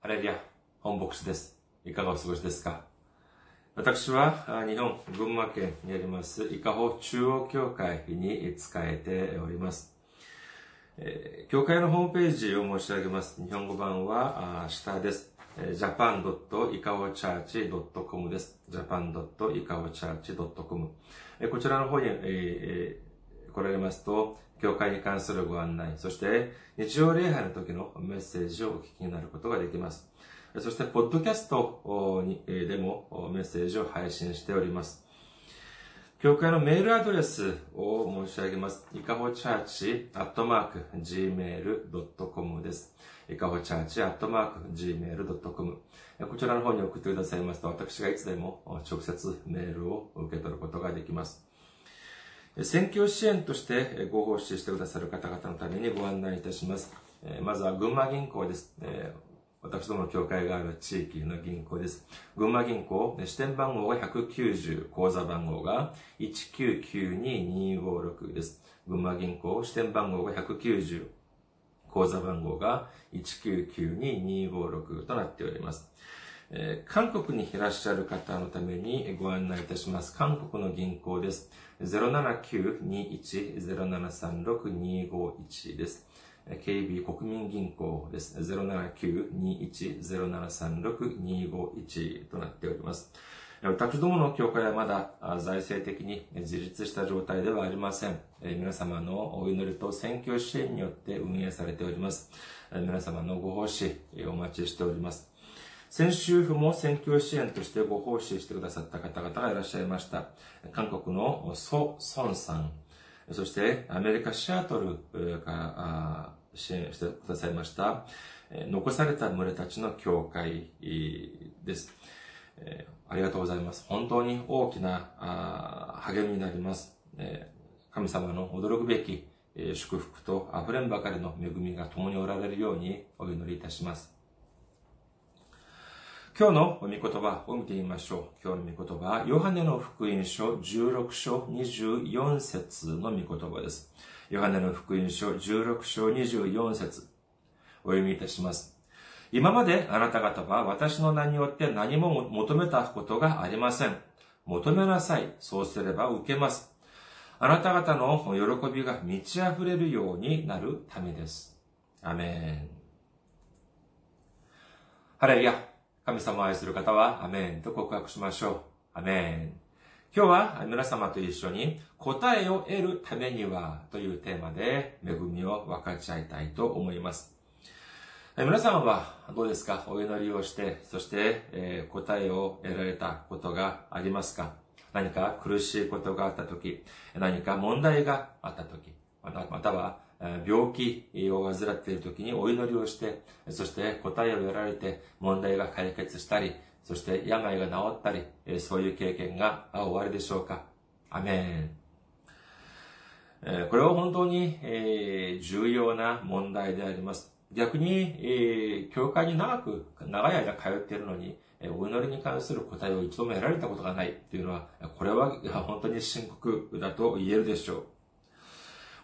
ハレルヤ、本牧師です。いかがお過ごしですか？私は日本群馬県にあります伊香保中央教会に仕えております。え教会のホームページを申し上げます。日本語版は下です。japan.ikaochurch.com です。japan.ikaochurch.com こちらの方に、え来られますと、教会に関するご案内、そして日曜礼拝の時のメッセージをお聞きになることができます。そして、ポッドキャストにでもメッセージを配信しております。教会のメールアドレスを申し上げます。いかほチャーチアットマーク gmail.com です。いかほチャーチアットマーク gmail.com こちらの方に送ってくださいますと、私がいつでも直接メールを受け取ることができます。選挙支援としてご奉仕してくださる方々のためにご案内いたします。まずは群馬銀行です。私どもの教会がある地域の銀行です。群馬銀行、支店番号が190、口座番号が1992256です。群馬銀行、支店番号が190、口座番号が1992256となっております。えー韓国にいらっしゃる方のためにご案内いたします。韓国の銀行です。079-21-0736-251です。KB 国民銀行です。079-21-0736-251となっております。私どもの教会はまだ財政的に自立した状態ではありません。皆様のお祈りと選挙支援によって運営されております。皆様のご奉仕お待ちしております。先週府も選挙支援としてご奉仕してくださった方々がいらっしゃいました。韓国のソ・ソンさん、そしてアメリカ・シアトルから支援してくださいました、残された群れたちの教会です。ありがとうございます。本当に大きな励みになります。神様の驚くべき祝福と溢れんばかりの恵みが共におられるようにお祈りいたします。今日の御言葉を見てみましょう。今日の御言葉は、ヨハネの福音書16章24節の御言葉です。ヨハネの福音書16章24節お読みいたします。今まであなた方は私の名によって何も求めたことがありません。求めなさい。そうすれば受けます。あなた方の喜びが満ち溢れるようになるためです。アメン。ハレルヤ。神様を愛する方は、アメンと告白しましょう。アメン。今日は皆様と一緒に答えを得るためにはというテーマで恵みを分かち合いたいと思います。皆さんはどうですか？お祈りをして、そして、え答えを得られたことがありますか？何か苦しいことがあったとき、何か問題があったとき、または病気を患っているときにお祈りをして、そして答えを得られて問題が解決したり、そして病が治ったり、そういう経験が終わりでしょうかアメン。これは本当に、重要な問題であります。逆に、教会に長く、長い間通っているのに、お祈りに関する答えを一度も得られたことがないっていうのは、これは本当に深刻だと言えるでしょう。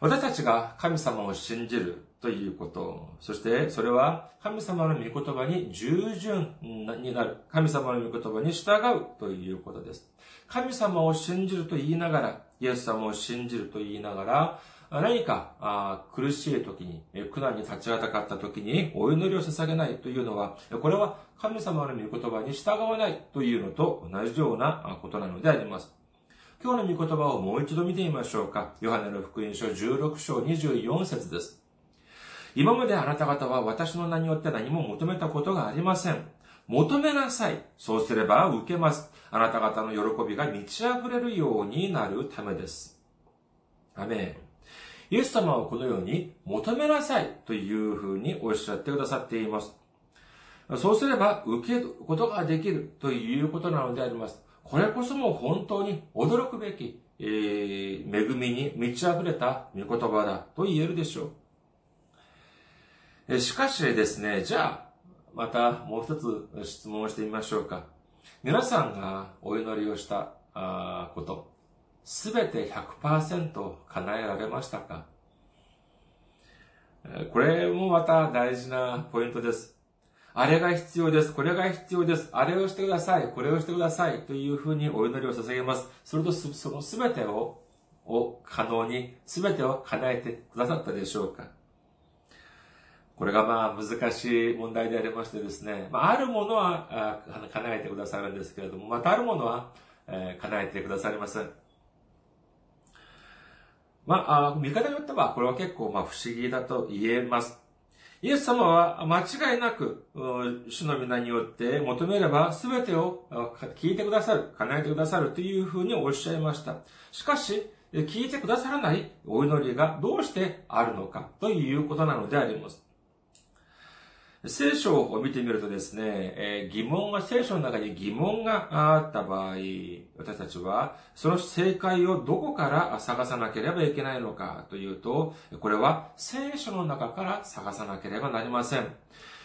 私たちが神様を信じるということ、そしてそれは神様の御言葉に従順になる、神様の御言葉に従うということです。神様を信じると言いながら、イエス様を信じると言いながら、何かあ苦しい時に、苦難に立ちはだかった時にお祈りを捧げないというのは、これは神様の御言葉に従わないというのと同じようなことなのであります。今日の御言葉をもう一度見てみましょうか。ヨハネの福音書16章24節です。今まであなた方は私の名によって何も求めたことがありません。求めなさい。そうすれば受けます。あなた方の喜びが満ち溢れるようになるためです。アメン。イエス様はこのように求めなさいというふうにおっしゃってくださっています。そうすれば受けることができるということなのであります。これこそも本当に驚くべき、えー恵みに満ち溢れた御言葉だと言えるでしょう。しかしですね、じゃあ、またもう一つ質問をしてみましょうか。皆さんがお祈りをしたあこと、すべて100%叶えられましたか？これもまた大事なポイントです。あれが必要です。これが必要です。あれをしてください。これをしてください。というふうにお祈りを捧げます。それとそのすべてを、を可能に、すべてを叶えてくださったでしょうかこれがまあ難しい問題でありましてですね、まあ、あるものは叶えてくださるんですけれども、またあるものは、え、叶えてくださりません。まあ、見方によっては、これは結構まあ不思議だと言えます。イエス様は間違いなく、主の皆によって求めれば全てを聞いてくださる、叶えてくださるというふうにおっしゃいました。しかし、聞いてくださらないお祈りがどうしてあるのかということなのであります。聖書を見てみるとですね、え疑問が、聖書の中に疑問があった場合、私たちは、その正解をどこから探さなければいけないのかというと、これは聖書の中から探さなければなりません。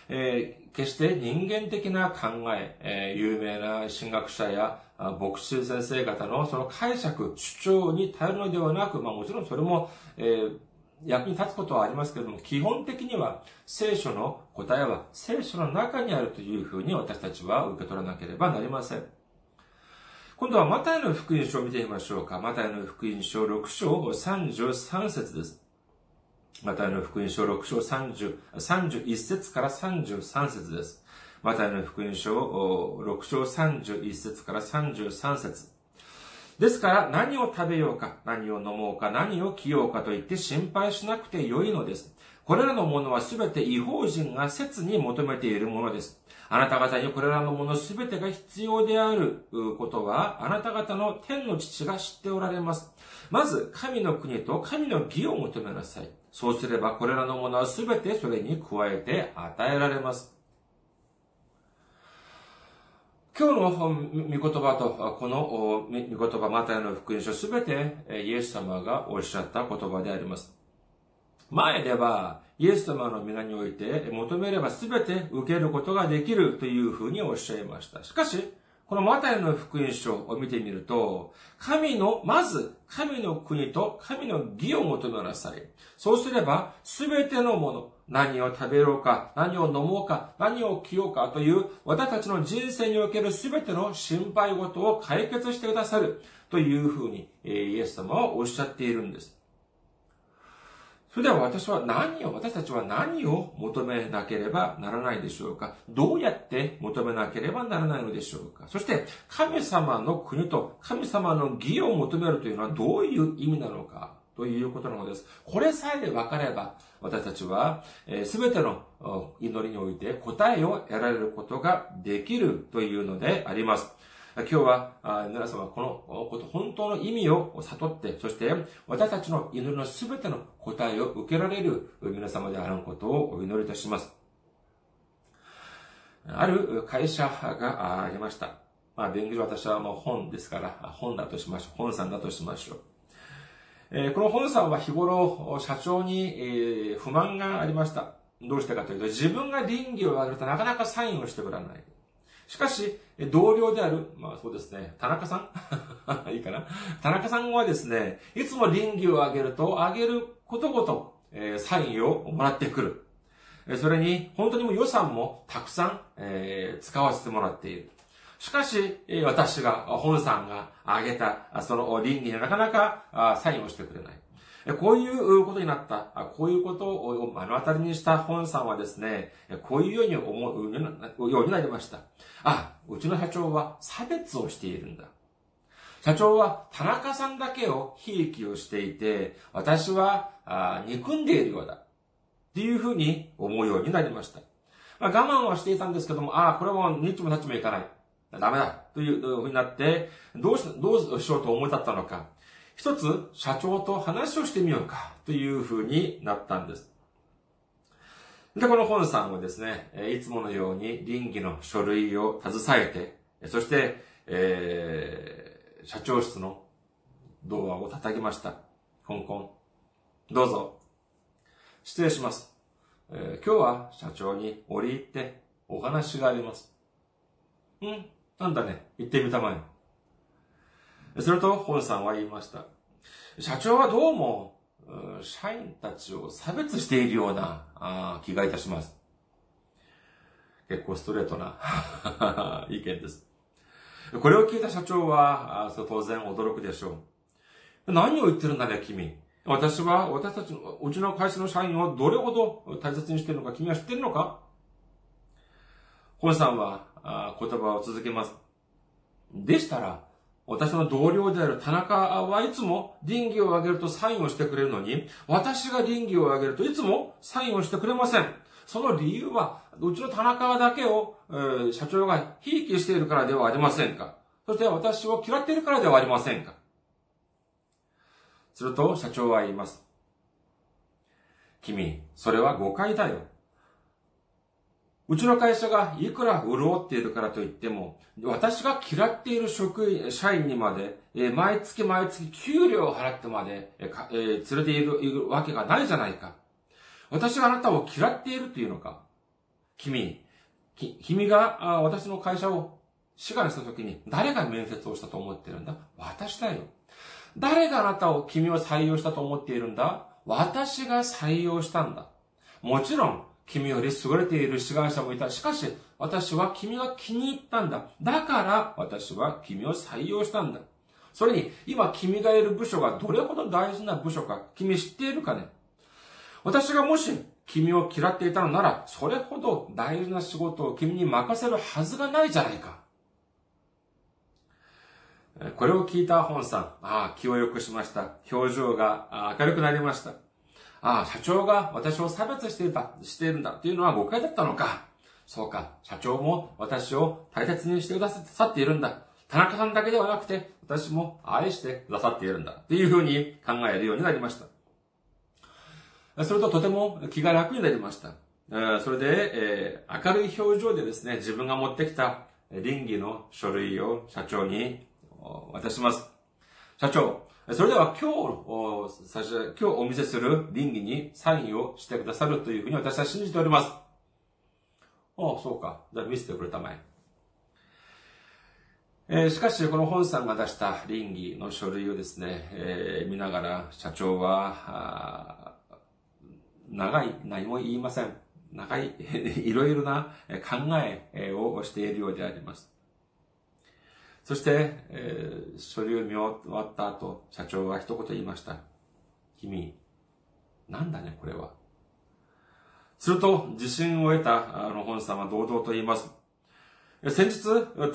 えー、決して人間的な考え、えー、有名な神学者や牧師先生方のその解釈、主張に頼るのではなく、まあもちろんそれも、えー役に立つことはありますけれども、基本的には聖書の答えは聖書の中にあるというふうに私たちは受け取らなければなりません。今度はマタイの福音書を見てみましょうか。マタイの福音書6章33節です。マタイの福音書6章30 31節から33節です。マタイの福音書6章31節から33節ですから何を食べようか、何を飲もうか、何を着ようかと言って心配しなくてよいのです。これらのものはすべて違法人が切に求めているものです。あなた方にこれらのものすべてが必要であることは、あなた方の天の父が知っておられます。まず、神の国と神の義を求めなさい。そうすれば、これらのものはすべてそれに加えて与えられます。今日の御言葉と、この御言葉、マタイの福音書すべてイエス様がおっしゃった言葉であります。前では、イエス様の皆において求めればすべて受けることができるというふうにおっしゃいました。しかし、このマタイの福音書を見てみると、神の、まず、神の国と神の義を求めなさい。そうすれば、すべてのもの、何を食べようか、何を飲もうか、何を着ようかという、私たちの人生におけるすべての心配事を解決してくださるというふうに、イエス様はおっしゃっているんです。それでは私は何を、私たちは何を求めなければならないでしょうか？どうやって求めなければならないのでしょうか？そして、神様の国と神様の義を求めるというのはどういう意味なのか？ということなのです。これさえ分かれば、私たちは、す、べ、ての祈りにおいて答えを得られることができるというのであります。今日は、皆様このこと、本当の意味を悟って、そして私たちの祈りのすべての答えを受けられる皆様であることをお祈りいたします。ある会社がありました。まあ、弁護士私はもう本ですから、本だとしましょう。本さんだとしましょう。えこの本さんは日頃、社長に、え不満がありました。どうしてかというと、自分が倫理を上げるとなかなかサインをしてくれない。しかし、同僚である、まあそうですね、田中さん？いいかな？田中さんはですね、いつも倫理を上げると、上げることごと、えー、サインをもらってくる。それに、本当にも予算もたくさん、えー、使わせてもらっている。しかし、私が、本さんが挙げた、その倫理になかなかサインをしてくれない。こういうことになった、こういうことを目の当たりにした本さんはですね、こういうように思うようになりました。あ、うちの社長は差別をしているんだ。社長は田中さんだけをひいきをしていて、私は憎んでいるようだ。っていうふうに思うようになりました。まあ、我慢はしていたんですけども、ああ、これもニッチもタッチもいかない。ダメだというふうになって、どうし、どうしようと思い立ったのか。一つ社長と話をしてみようかというふうになったんです。で、この本さんはですね、いつものように倫理の書類を携えて、そして、えー、社長室のドアを叩きました。コンコン。どうぞ。失礼します。えー、今日は社長に折り入ってお話があります。うんなんだね。行ってみたまえ。すると、本さんは言いました。社長はどうも、社員たちを差別しているような気がいたします。結構ストレートな 意見です。これを聞いた社長は、当然驚くでしょう。何を言ってるんだね、君。私は、私たちの、うちの会社の社員をどれほど大切にしているのか、君は知ってるのか？本さんは言葉を続けます。でしたら、私の同僚である田中はいつも倫理を上げるとサインをしてくれるのに、私が倫理を上げるといつもサインをしてくれません。その理由は、うちの田中だけを、えー、社長がひいきしているからではありませんかそして私を嫌っているからではありませんかすると社長は言います。君、それは誤解だよ。うちの会社がいくら潤っているからといっても、私が嫌っている職員、社員にまで、え毎月毎月給料を払ってまで、えー、連れているいるわけがないじゃないか。私があなたを嫌っているというのか。君、き君があ私の会社を志願した時に誰が面接をしたと思ってるんだ？私だよ。誰があなたを、君を採用したと思っているんだ？私が採用したんだ。もちろん、君より優れている志願者もいた。しかし、私は君が気に入ったんだ。だから私は君を採用したんだ。それに、今君がいる部署がどれほど大事な部署か、君知っているかね私がもし君を嫌っていたのなら、それほど大事な仕事を君に任せるはずがないじゃないか。これを聞いた本さん、ああ、気を良くしました。表情が明るくなりました。ああ、社長が私を差別していた、しているんだっていうのは誤解だったのか。そうか、社長も私を大切にしてくださっているんだ。田中さんだけではなくて、私も愛してくださっているんだ。っていうふうに考えるようになりました。それととても気が楽になりました。それで、えー、明るい表情でですね、自分が持ってきた倫理の書類を社長に渡します。社長、それでは今日、最初今日お見せする倫理にサインをしてくださるというふうに私は信じております。ああ、そうか。じゃあ見せてくれたまえ。えー、しかし、この本さんが出した倫理の書類をですね、えー、見ながら、社長は、長い、何も言いません。長い、いろいろな考えをしているようであります。そして、えー、書類を見終わった後、社長は一言言いました。君、なんだね、これは。すると、自信を得た、あの、本さんは堂々と言います。先日、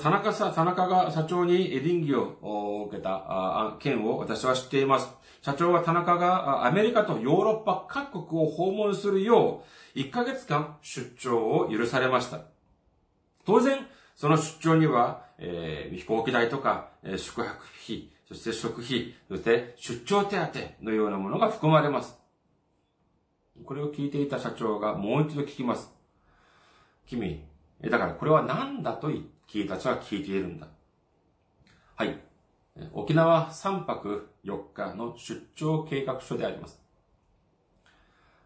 田中さ、田中が社長に倫理を受けた件を私は知っています。社長は田中がアメリカとヨーロッパ各国を訪問するよう、1ヶ月間出張を許されました。当然、その出張には、えー、飛行機代とか、えー、宿泊費、そして食費、そして出張手当のようなものが含まれます。これを聞いていた社長がもう一度聞きます。君、だからこれは何だと君たちは聞いているんだ。はい。沖縄3泊4日の出張計画書であります。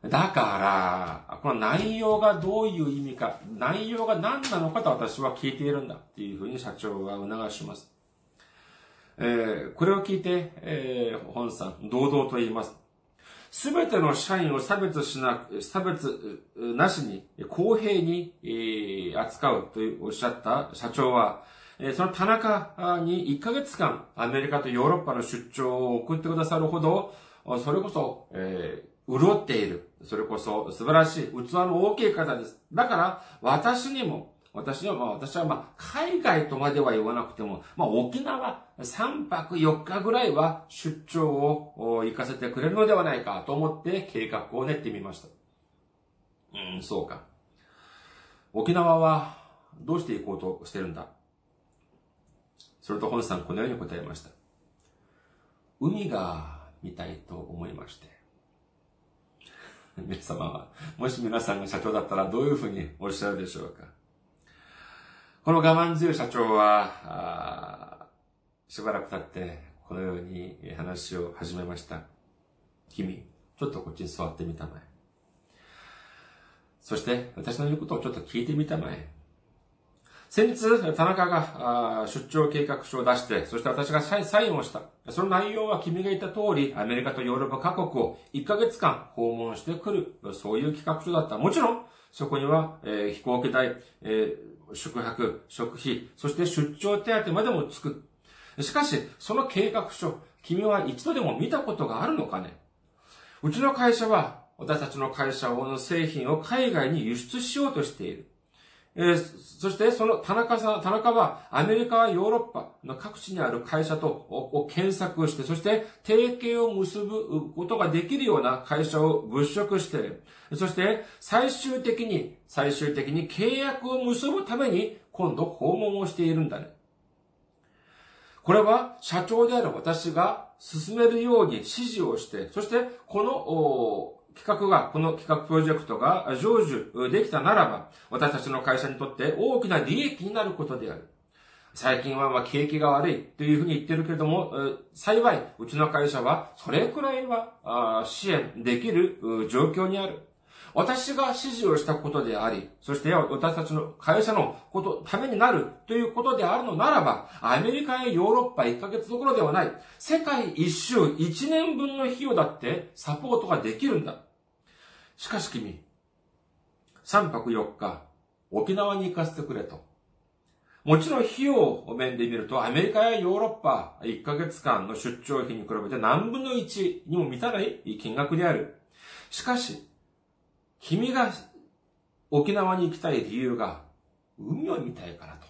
だから、この内容がどういう意味か、内容が何なのかと私は聞いているんだっていうふうに社長が促します。えー、これを聞いて、えー、本さん、堂々と言います。すべての社員を差別しな、差別なしに公平に、えー、扱うとおっしゃった社長は、えー、その田中に1ヶ月間アメリカとヨーロッパの出張を送ってくださるほど、それこそ、えー、潤っている。それこそ素晴らしい、器の大きい方です。だから、私にも、私は、まあ、私は、まあ、海外とまでは言わなくても、まあ、沖縄3泊4日ぐらいは出張を行かせてくれるのではないかと思って計画を練ってみました。うん、そうか。沖縄はどうして行こうとしてるんだ？それと本さんこのように答えました。海が見たいと思いまして。皆様は、もし皆さんが社長だったらどういうふうにおっしゃるでしょうかこの我慢強い社長は、しばらく経って、このように話を始めました。君、ちょっとこっちに座ってみたまえ。そして、私の言うことをちょっと聞いてみたまえ。先日、田中が出張計画書を出して、そして私がサインをした。その内容は君が言った通り、アメリカとヨーロッパ各国を1ヶ月間訪問してくる、そういう企画書だった。もちろん、そこには、えー、飛行機代、えー、宿泊、食費、そして出張手当までもつく。しかし、その計画書、君は一度でも見たことがあるのかね？うちの会社は、私たちの会社の製品を海外に輸出しようとしている。え、そしてその田中さん、田中はアメリカ、ヨーロッパの各地にある会社とを検索して、そして提携を結ぶことができるような会社を物色して、そして最終的に、最終的に契約を結ぶために今度訪問をしているんだね。これは社長である私が進めるように指示をして、そしてこの企画が、この企画プロジェクトが成就できたならば、私たちの会社にとって大きな利益になることである。最近はまあ景気が悪いというふうに言ってるけれども、幸い、うちの会社はそれくらいは支援できる状況にある。私が指示をしたことであり、そして私たちの会社のこと、ためになるということであるのならば、アメリカやヨーロッパ1ヶ月どころではない、世界一周1年分の費用だってサポートができるんだ。しかし君、3泊4日、沖縄に行かせてくれと。もちろん費用を面で見ると、アメリカやヨーロッパ1ヶ月間の出張費に比べて何分の1にも満たない金額である。しかし、君が沖縄に行きたい理由が、海を見たいからと。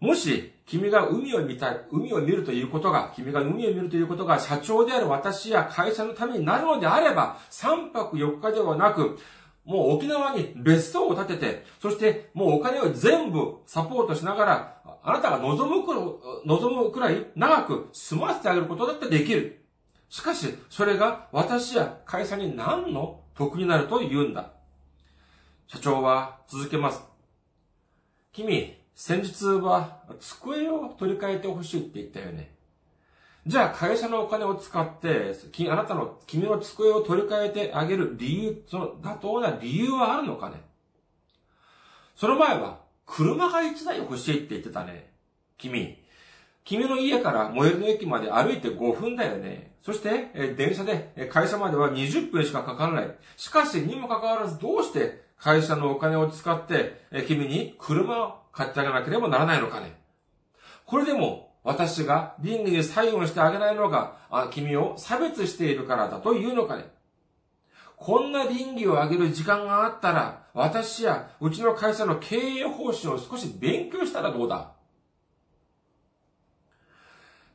もし、君が海を見たい、海を見るということが、君が海を見るということが社長である私や会社のためになるのであれば、3泊4日ではなく、もう沖縄に別荘を建てて、そしてもうお金を全部サポートしながら、あなたが望むく望むくらい長く済ませてあげることだってできる。しかし、それが私や会社に何の得になると言うんだ。社長は続けます。君、先日は机を取り替えてほしいって言ったよね。じゃあ会社のお金を使って、あなたの、君の机を取り替えてあげる理由、その妥当な理由はあるのかねその前は、車が1台欲しいって言ってたね。君。君の家から最寄りの駅まで歩いて5分だよね。そして、え電車で会社までは20分しかかからない。しかし、にもかかわらずどうして会社のお金を使って、え君に車買ってあげなければならないのかね。これでも、私が倫理に作用してあげないのが、あ君を差別しているからだというのかね。こんな倫理を上げる時間があったら、私やうちの会社の経営方針を少し勉強したらどうだ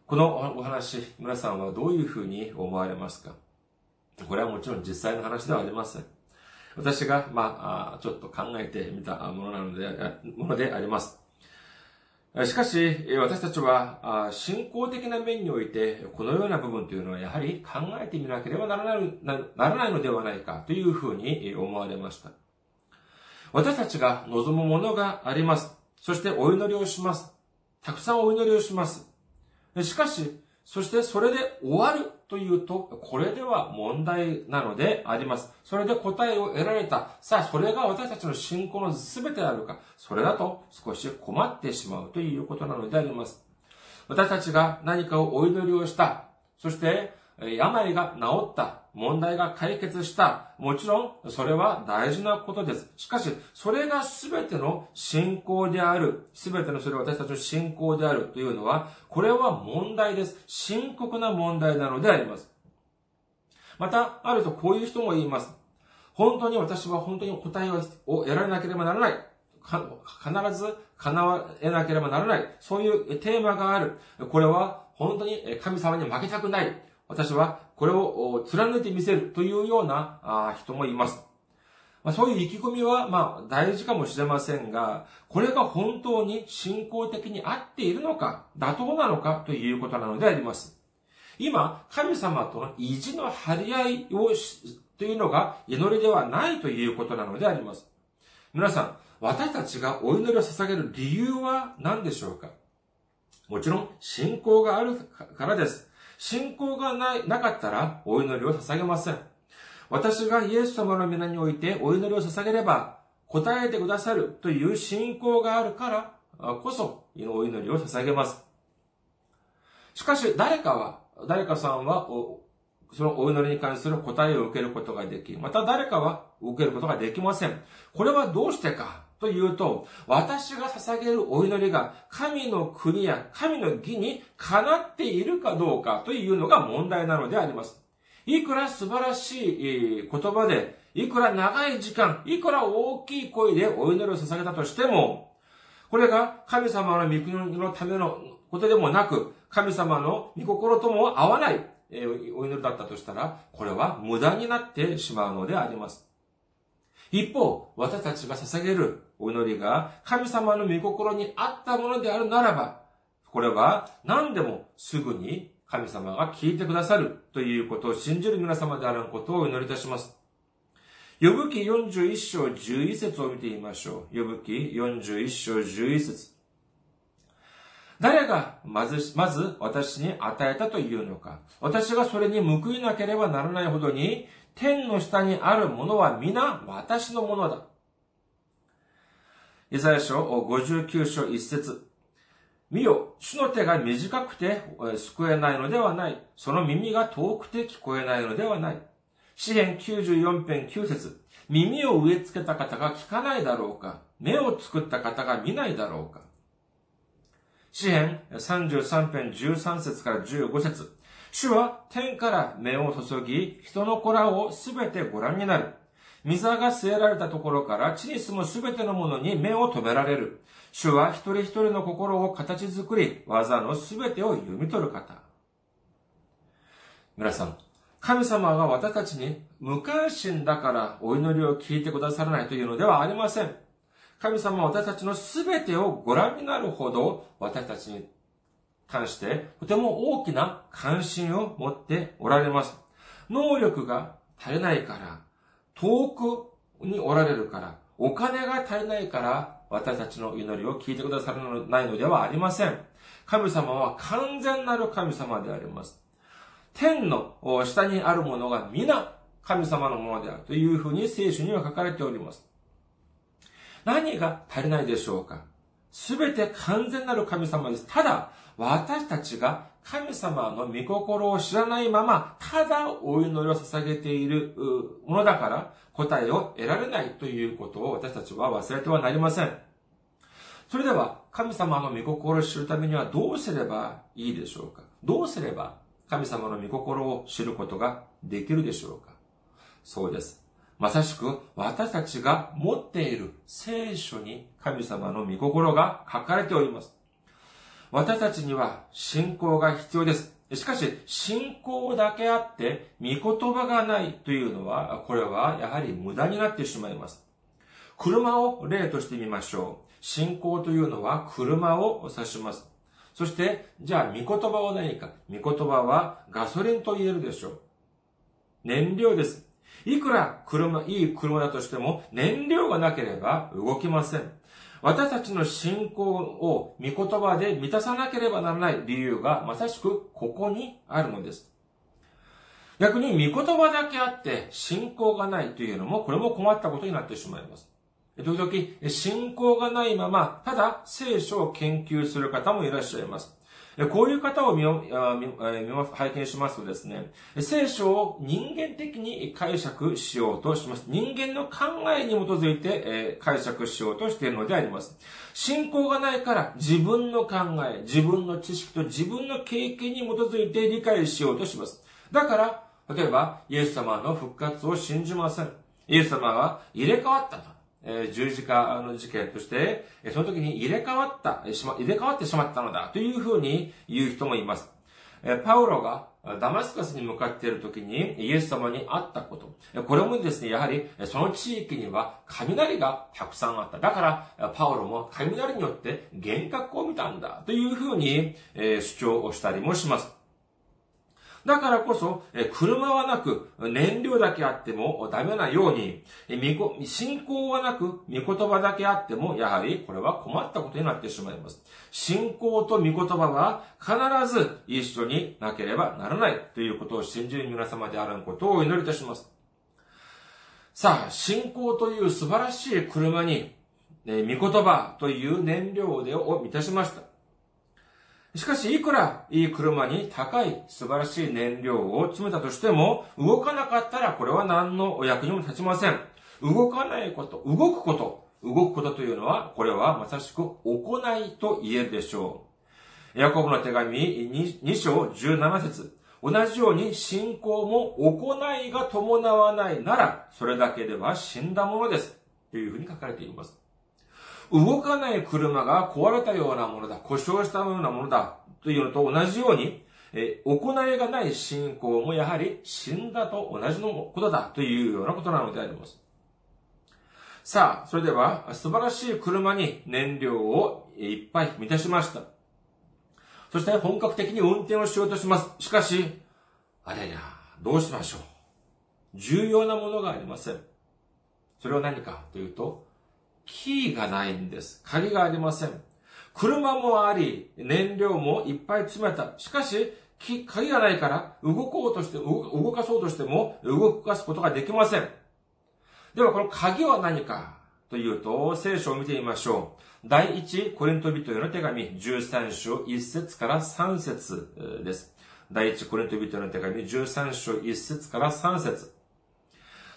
このお話、皆さんはどういうふうに思われますか？これはもちろん実際の話ではありません。私が、まあ、ちょっと考えてみたものなので、ものであります。しかし、私たちは、信仰的な面において、このような部分というのは、やはり考えてみなければならないならないのではないか、というふうに思われました。私たちが望むものがあります。そしてお祈りをします。たくさんお祈りをします。しかし、そしてそれで終わるというと、これでは問題なのであります。それで答えを得られた。さあ、それが私たちの信仰の全てであるか。それだと少し困ってしまうということなのであります。私たちが何かをお祈りをした。そして、病が治った。問題が解決した。もちろん、それは大事なことです。しかし、それが全ての信仰である。全てのそれは私たちの信仰であるというのは、これは問題です。深刻な問題なのであります。また、あるとこういう人も言います。本当に私は本当に答えを得られなければならない。必ず叶わなければならない。そういうテーマがある。これは本当に神様に負けたくない。私はこれを貫いてみせるというような人もいます。まあ、そういう意気込みは、まあ、大事かもしれませんが、これが本当に信仰的に合っているのか、妥当なのかということなのであります。今、神様との意地の張り合いをし、というのが祈りではないということなのであります。皆さん、私たちがお祈りを捧げる理由は何でしょうか？もちろん、信仰があるからです。信仰がない、なかったらお祈りを捧げません。私がイエス様の皆においてお祈りを捧げれば答えてくださるという信仰があるからこそお祈りを捧げます。しかし誰かは、誰かさんはそのお祈りに関する答えを受けることができ、また誰かは受けることができません。これはどうしてかというと、私が捧げるお祈りが神の国や神の義にかなっているかどうかというのが問題なのであります。いくら素晴らしい言葉で、いくら長い時間、いくら大きい声でお祈りを捧げたとしても、これが神様の御国のためのことでもなく、神様の御心とも合わないお祈りだったとしたら、これは無駄になってしまうのであります。一方、私たちが捧げるお祈りが神様の御心に合ったものであるならば、これは何でもすぐに神様が聞いてくださるということを信じる皆様であることをお祈りいたします。呼ぶ記41章11節を見てみましょう。呼ぶ記41章11節誰がまず、まず私に与えたというのか。私がそれに報いなければならないほどに、天の下にあるものは皆私のものだ。イザヤ書59章1節見よ、主の手が短くて救えないのではない。その耳が遠くて聞こえないのではない。詩篇94編9節耳を植え付けた方が聞かないだろうか目を作った方が見ないだろうか詩篇33編13節から15節主は天から目を注ぎ、人の子らをすべてご覧になる。水が据えられたところから地に住むすべてのものに目を止められる。主は一人一人の心を形作り、技のすべてを読み取る方。皆さん、神様が私たちに無関心だからお祈りを聞いてくださらないというのではありません。神様は私たちのすべてをご覧になるほど私たちに関してとても大きな関心を持っておられます。能力が足りないから、遠くにおられるから、お金が足りないから私たちの祈りを聞いてくださらないのではありません。神様は完全なる神様であります。天の下にあるものが皆神様のものであるというふうに聖書には書かれております。何が足りないでしょうかすべて完全なる神様です。ただ、私たちが神様の御心を知らないまま、ただお祈りを捧げているものだから、答えを得られないということを私たちは忘れてはなりません。それでは、神様の御心を知るためにはどうすればいいでしょうか？どうすれば神様の御心を知ることができるでしょうか？そうです。まさしく私たちが持っている聖書に神様の御心が書かれております。私たちには信仰が必要です。しかし、信仰だけあって、御言葉がないというのは、これはやはり無駄になってしまいます。車を例としてみましょう。信仰というのは車を指します。そして、じゃあ、御言葉は何か？御言葉はガソリンと言えるでしょう。燃料です。いくら車、いい車だとしても、燃料がなければ動きません。私たちの信仰を見言葉で満たさなければならない理由がまさしくここにあるのです。逆に見言葉だけあって信仰がないというのもこれも困ったことになってしまいます。時々信仰がないままただ聖書を研究する方もいらっしゃいます。こういう方を見ます拝見しますとですね、聖書を人間的に解釈しようとします。人間の考えに基づいて解釈しようとしているのであります。信仰がないから自分の考え、自分の知識と自分の経験に基づいて理解しようとします。だから、例えば、イエス様の復活を信じません。イエス様は入れ替わったと。え十字架の事件として、その時に入れ替わった、入れ替わってしまったのだというふうに言う人もいますえ。パウロがダマスカスに向かっている時にイエス様に会ったこと。これもですね、やはりその地域には雷がたくさんあった。だから、パウロも雷によって幻覚を見たんだというふうに主張をしたりもします。だからこそ、車はなく、燃料だけあってもダメなように、信仰はなく、御言葉だけあっても、やはりこれは困ったことになってしまいます。信仰と御言葉は必ず一緒になければならないということを信じる皆様であることをお祈りいたします。さあ、信仰という素晴らしい車に、御言葉という燃料を満たしました。しかし、いくらいい車に高い素晴らしい燃料を詰めたとしても、動かなかったらこれは何のお役にも立ちません。動かないこと、動くこと、動くことというのは、これはまさしく行いと言えるでしょう。ヤコブの手紙 2, 2章17節同じように信仰も行いが伴わないなら、それだけでは死んだものです。というふうに書かれています。動かない車が壊れたようなものだ、故障したようなものだ、というのと同じように、え行いがない信仰もやはり死んだと同じのことだというようなことなのであります。さあ、それでは素晴らしい車に燃料をいっぱい満たしました。そして本格的に運転をしようとします。しかし、あれや、どうしましょう。重要なものがありません。それは何かというと、キーがないんです。鍵がありません。車もあり、燃料もいっぱい詰めた。しかし、鍵がないから、動こうとして、動かそうとしても、動かすことができません。では、この鍵は何かというと、聖書を見てみましょう。第一コリント人への手紙、13章1節から3節です。第一コリント人への手紙、13章1節から3節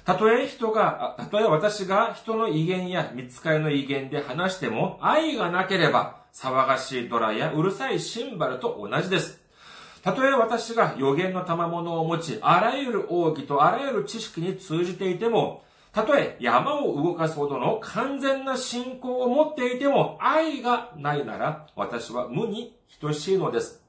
たとえ人が、たとえ私が人の威厳や見つかりの威厳で話しても、愛がなければ、騒がしいドラやうるさいシンバルと同じです。たとえ私が予言の賜物を持ち、あらゆる奥義とあらゆる知識に通じていても、たとえ山を動かすほどの完全な信仰を持っていても、愛がないなら、私は無に等しいのです。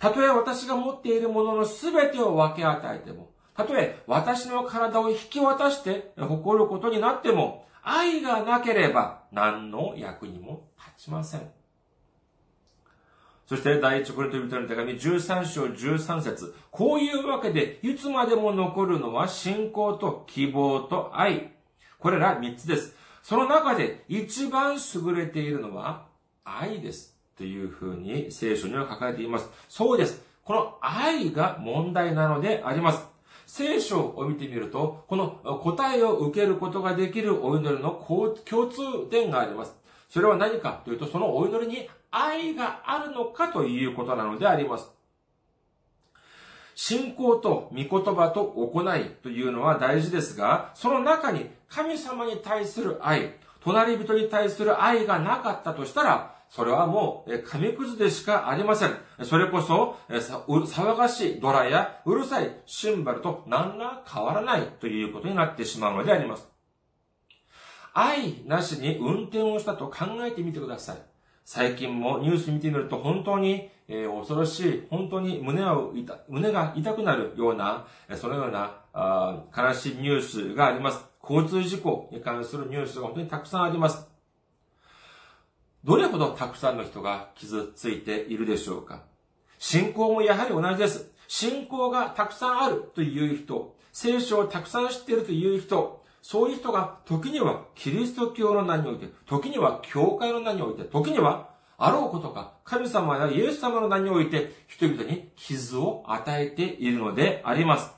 たとえ私が持っているものの全てを分け与えても、たとえ私の体を引き渡して誇ることになっても、愛がなければ何の役にも立ちません。そして第一コリントの手紙13章13節こういうわけで、いつまでも残るのは信仰と希望と愛。これら3つです。その中で一番優れているのは愛です。というふうに聖書には書かれています。そうです。この愛が問題なのであります。聖書を見てみると、この答えを受けることができるお祈りの共通点があります。それは何かというと、そのお祈りに愛があるのかということなのであります。信仰と御言葉と行いというのは大事ですが、その中に神様に対する愛、隣人に対する愛がなかったとしたら、それはもう、紙くずでしかありません。それこそ、騒がしいドラやうるさいシンバルと何ら変わらないということになってしまうのであります。愛なしに運転をしたと考えてみてください。最近もニュース見てみると本当に、え、恐ろしい、本当に胸を胸が痛くなるような、そのようなあ悲しいニュースがあります。交通事故に関するニュースが本当にたくさんあります。どれほどたくさんの人が傷ついているでしょうか？信仰もやはり同じです。信仰がたくさんあるという人、聖書をたくさん知っているという人、そういう人が時にはキリスト教の名において、時には教会の名において、時にはあろうことか神様やイエス様の名において人々に傷を与えているのであります。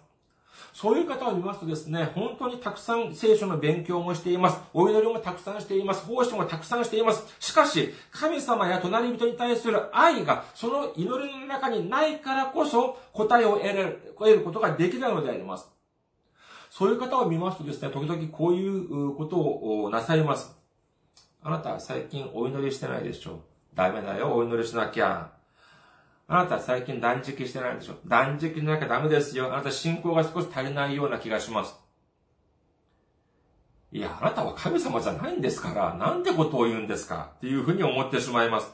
そういう方を見ますとですね、本当にたくさん聖書の勉強もしています。お祈りもたくさんしています。奉仕もたくさんしています。しかし、神様や隣人に対する愛が、その祈りの中にないからこそ、答えを得る得ることができないのであります。そういう方を見ますとですね、時々こういうことをなさいます。あなた最近お祈りしてないでしょダメだよ、お祈りしなきゃ。あなた最近断食してないでしょ？断食しなきゃダメですよ。あなた信仰が少し足りないような気がします。いや、あなたは神様じゃないんですから、なんてことを言うんですか？っていうふうに思ってしまいます。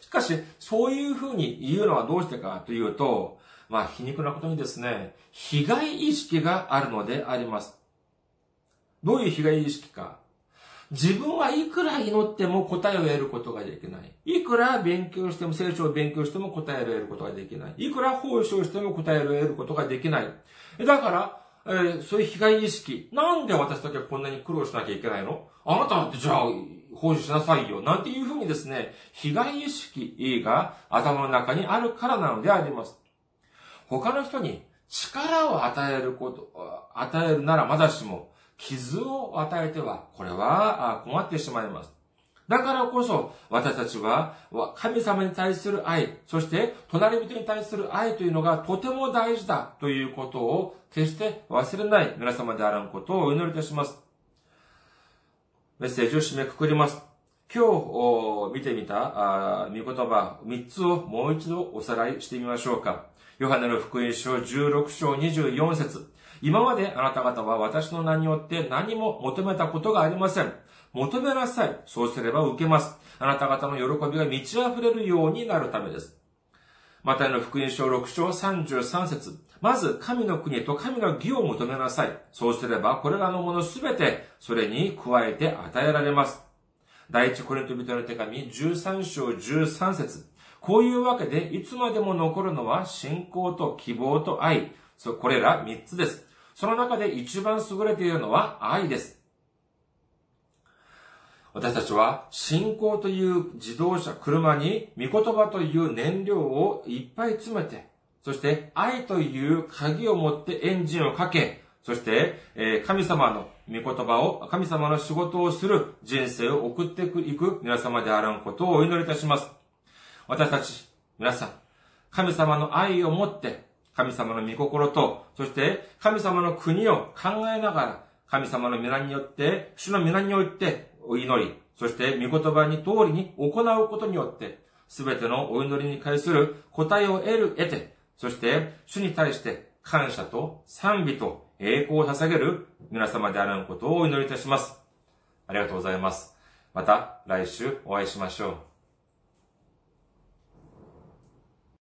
しかし、そういうふうに言うのはどうしてかというと、まあ、皮肉なことにですね、被害意識があるのであります。どういう被害意識か？自分はいくら祈っても答えを得ることができない。いくら勉強しても、聖書を勉強しても答えを得ることができない。いくら奉仕をしても答えを得ることができない。だから、えー、そういう被害意識。なんで私だけこんなに苦労しなきゃいけないの？あなただってじゃあ、奉仕しなさいよ。なんていうふうにですね、被害意識が頭の中にあるからなのであります。他の人に力を与えること、与えるならまだしも、傷を与えては、これは困ってしまいます。だからこそ、私たちは、神様に対する愛、そして、隣人に対する愛というのがとても大事だということを、決して忘れない皆様であらんことをお祈りいたします。メッセージを締めくくります。今日見てみた見言葉3つをもう一度おさらいしてみましょうか。ヨハネの福音書16章24節今まであなた方は私の名によって何も求めたことがありません。求めなさい。そうすれば受けます。あなた方の喜びが満ち溢れるようになるためです。マタイの福音書6章33節まず神の国と神の義を求めなさい。そうすればこれらのものすべてそれに加えて与えられます。第一コリント人の手紙13章13節こういうわけでいつまでも残るのは信仰と希望と愛。そこれら3つです。その中で一番優れているのは愛です。私たちは信仰という自動車、車に御言葉という燃料をいっぱい詰めて、そして愛という鍵を持ってエンジンをかけ、そして神様の御言葉を、神様の仕事をする人生を送っていく皆様であらんことをお祈りいたします。私たち、皆さん、神様の愛を持って、神様の御心と、そして神様の国を考えながら、神様の皆によって、主の皆においてお祈り、そして御言葉に通りに行うことによって、すべてのお祈りに対する答えを得る、得て、そして主に対して感謝と賛美と栄光を捧げる皆様であることをお祈りいたします。ありがとうございます。また来週お会いしましょう。